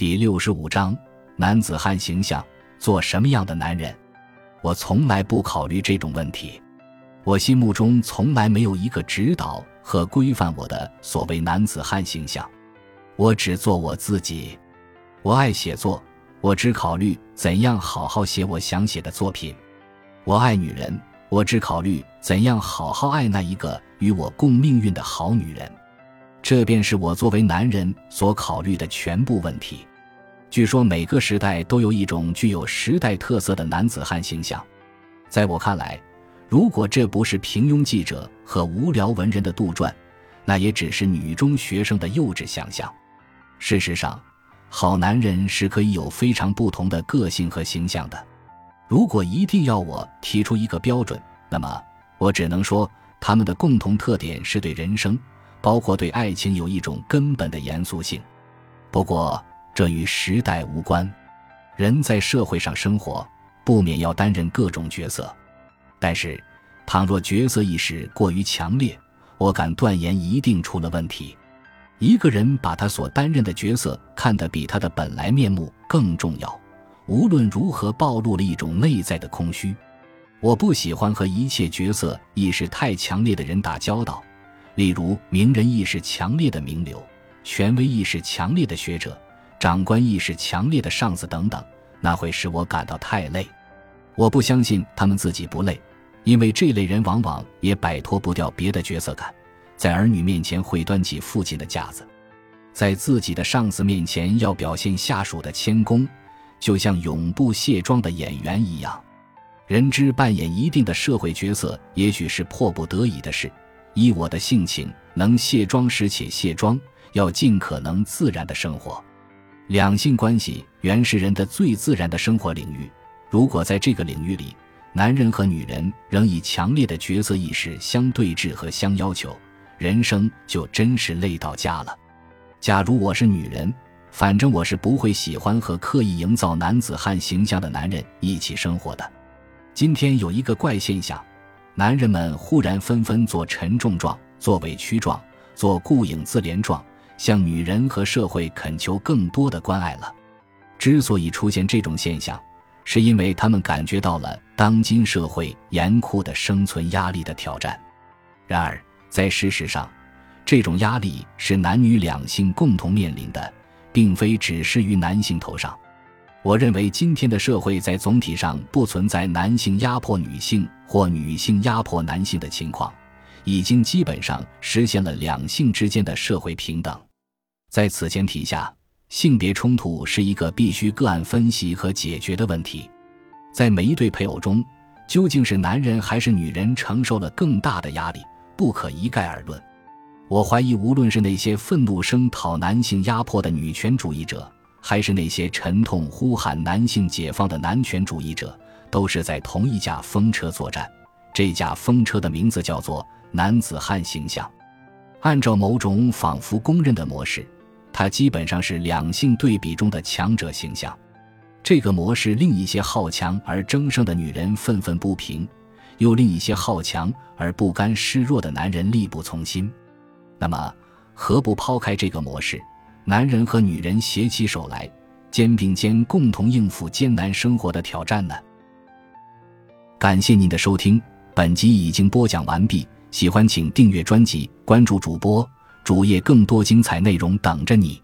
第六十五章：男子汉形象，做什么样的男人？我从来不考虑这种问题。我心目中从来没有一个指导和规范我的所谓男子汉形象。我只做我自己。我爱写作，我只考虑怎样好好写我想写的作品。我爱女人，我只考虑怎样好好爱那一个与我共命运的好女人。这便是我作为男人所考虑的全部问题。据说每个时代都有一种具有时代特色的男子汉形象，在我看来，如果这不是平庸记者和无聊文人的杜撰，那也只是女中学生的幼稚想象。事实上，好男人是可以有非常不同的个性和形象的。如果一定要我提出一个标准，那么我只能说，他们的共同特点是对人生，包括对爱情，有一种根本的严肃性。不过，这与时代无关，人在社会上生活，不免要担任各种角色。但是，倘若角色意识过于强烈，我敢断言一定出了问题。一个人把他所担任的角色看得比他的本来面目更重要，无论如何暴露了一种内在的空虚。我不喜欢和一切角色意识太强烈的人打交道，例如名人意识强烈的名流、权威意识强烈的学者。长官意识强烈的上司等等，那会使我感到太累。我不相信他们自己不累，因为这类人往往也摆脱不掉别的角色感，在儿女面前会端起父亲的架子，在自己的上司面前要表现下属的谦恭，就像永不卸妆的演员一样。人之扮演一定的社会角色，也许是迫不得已的事。依我的性情，能卸妆时且卸妆，要尽可能自然的生活。两性关系原是人的最自然的生活领域。如果在这个领域里，男人和女人仍以强烈的角色意识相对峙和相要求，人生就真是累到家了。假如我是女人，反正我是不会喜欢和刻意营造男子汉形象的男人一起生活的。今天有一个怪现象，男人们忽然纷纷做沉重状、做委屈状、做顾影自怜状。向女人和社会恳求更多的关爱了。之所以出现这种现象，是因为他们感觉到了当今社会严酷的生存压力的挑战。然而，在事实上，这种压力是男女两性共同面临的，并非只施于男性头上。我认为，今天的社会在总体上不存在男性压迫女性或女性压迫男性的情况，已经基本上实现了两性之间的社会平等。在此前提下，性别冲突是一个必须个案分析和解决的问题。在每一对配偶中，究竟是男人还是女人承受了更大的压力，不可一概而论。我怀疑，无论是那些愤怒声讨男性压迫的女权主义者，还是那些沉痛呼喊男性解放的男权主义者，都是在同一架风车作战。这架风车的名字叫做男子汉形象。按照某种仿佛公认的模式。它基本上是两性对比中的强者形象，这个模式令一些好强而争胜的女人愤愤不平，又令一些好强而不甘示弱的男人力不从心。那么，何不抛开这个模式，男人和女人携起手来，肩并肩共同应付艰难生活的挑战呢？感谢您的收听，本集已经播讲完毕。喜欢请订阅专辑，关注主播。主页更多精彩内容等着你。